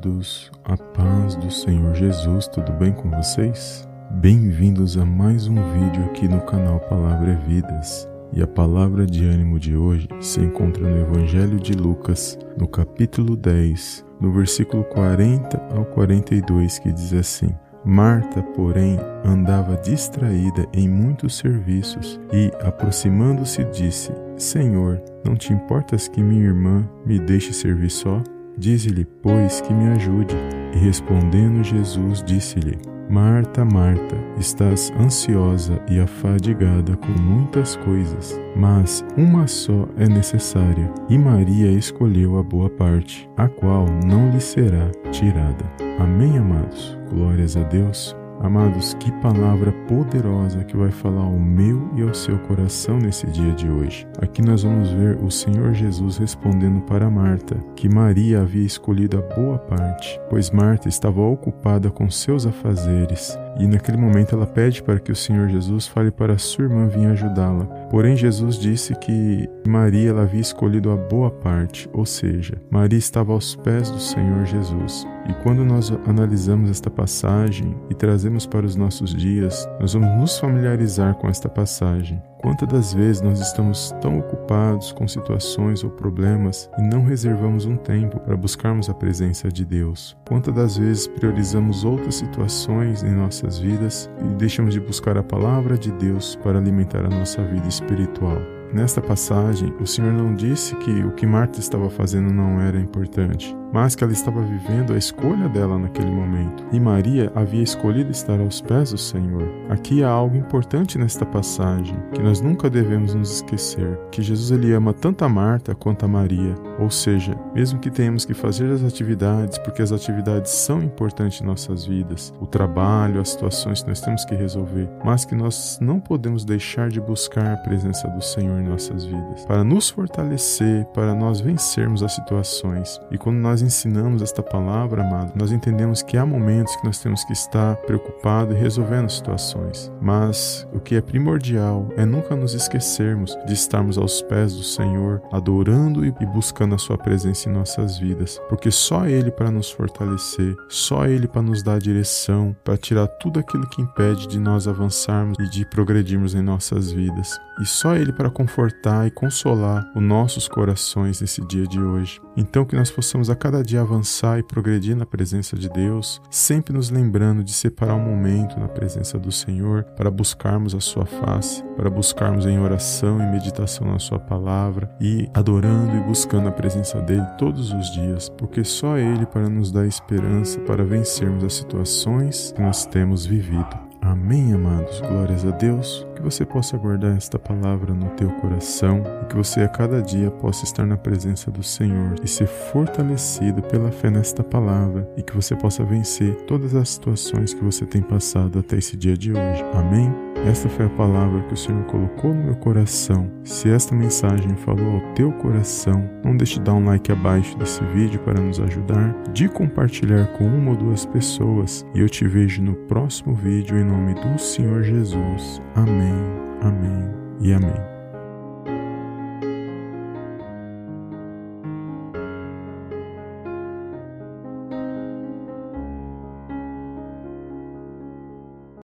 amados, a paz do Senhor Jesus, tudo bem com vocês? Bem-vindos a mais um vídeo aqui no canal Palavra é Vidas. E a palavra de ânimo de hoje se encontra no Evangelho de Lucas, no capítulo 10, no versículo 40 ao 42, que diz assim: Marta, porém, andava distraída em muitos serviços e, aproximando-se, disse: Senhor, não te importas que minha irmã me deixe servir só? Dize-lhe, pois, que me ajude. E respondendo Jesus, disse-lhe: Marta, Marta, estás ansiosa e afadigada com muitas coisas, mas uma só é necessária, e Maria escolheu a boa parte, a qual não lhe será tirada. Amém, amados? Glórias a Deus. Amados, que palavra poderosa que vai falar ao meu e ao seu coração nesse dia de hoje. Aqui nós vamos ver o Senhor Jesus respondendo para Marta que Maria havia escolhido a boa parte, pois Marta estava ocupada com seus afazeres e naquele momento ela pede para que o Senhor Jesus fale para sua irmã vir ajudá-la. Porém, Jesus disse que Maria ela havia escolhido a boa parte, ou seja, Maria estava aos pés do Senhor Jesus. E quando nós analisamos esta passagem e trazemos para os nossos dias, nós vamos nos familiarizar com esta passagem. Quantas das vezes nós estamos tão ocupados com situações ou problemas e não reservamos um tempo para buscarmos a presença de Deus? Quantas das vezes priorizamos outras situações em nossas vidas e deixamos de buscar a palavra de Deus para alimentar a nossa vida espiritual? Nesta passagem, o Senhor não disse que o que Marta estava fazendo não era importante, mas que ela estava vivendo a escolha dela naquele momento. E Maria havia escolhido estar aos pés do Senhor. Aqui há algo importante nesta passagem que nós nunca devemos nos esquecer, que Jesus ele ama tanto a Marta quanto a Maria. Ou seja, mesmo que tenhamos que fazer as atividades, porque as atividades são importantes em nossas vidas, o trabalho, as situações que nós temos que resolver, mas que nós não podemos deixar de buscar a presença do Senhor em nossas vidas, para nos fortalecer, para nós vencermos as situações. E quando nós nós ensinamos esta palavra, amado, nós entendemos que há momentos que nós temos que estar preocupado e resolvendo situações. Mas o que é primordial é nunca nos esquecermos de estarmos aos pés do Senhor, adorando e buscando a sua presença em nossas vidas, porque só ele para nos fortalecer, só ele para nos dar direção, para tirar tudo aquilo que impede de nós avançarmos e de progredirmos em nossas vidas. E só ele para confortar e consolar os nossos corações nesse dia de hoje. Então que nós possamos a cada cada dia avançar e progredir na presença de Deus, sempre nos lembrando de separar um momento na presença do Senhor para buscarmos a Sua face, para buscarmos em oração e meditação na Sua palavra e adorando e buscando a presença dEle todos os dias, porque só Ele para nos dar esperança para vencermos as situações que nós temos vivido. Amém, amados. Glórias a Deus. Que você possa guardar esta palavra no teu coração e que você a cada dia possa estar na presença do Senhor e ser fortalecido pela fé nesta palavra e que você possa vencer todas as situações que você tem passado até esse dia de hoje. Amém. Esta foi a palavra que o Senhor colocou no meu coração. Se esta mensagem falou ao teu coração, não deixe de dar um like abaixo desse vídeo para nos ajudar, de compartilhar com uma ou duas pessoas. E eu te vejo no próximo vídeo em nome do Senhor Jesus. Amém, amém e amém.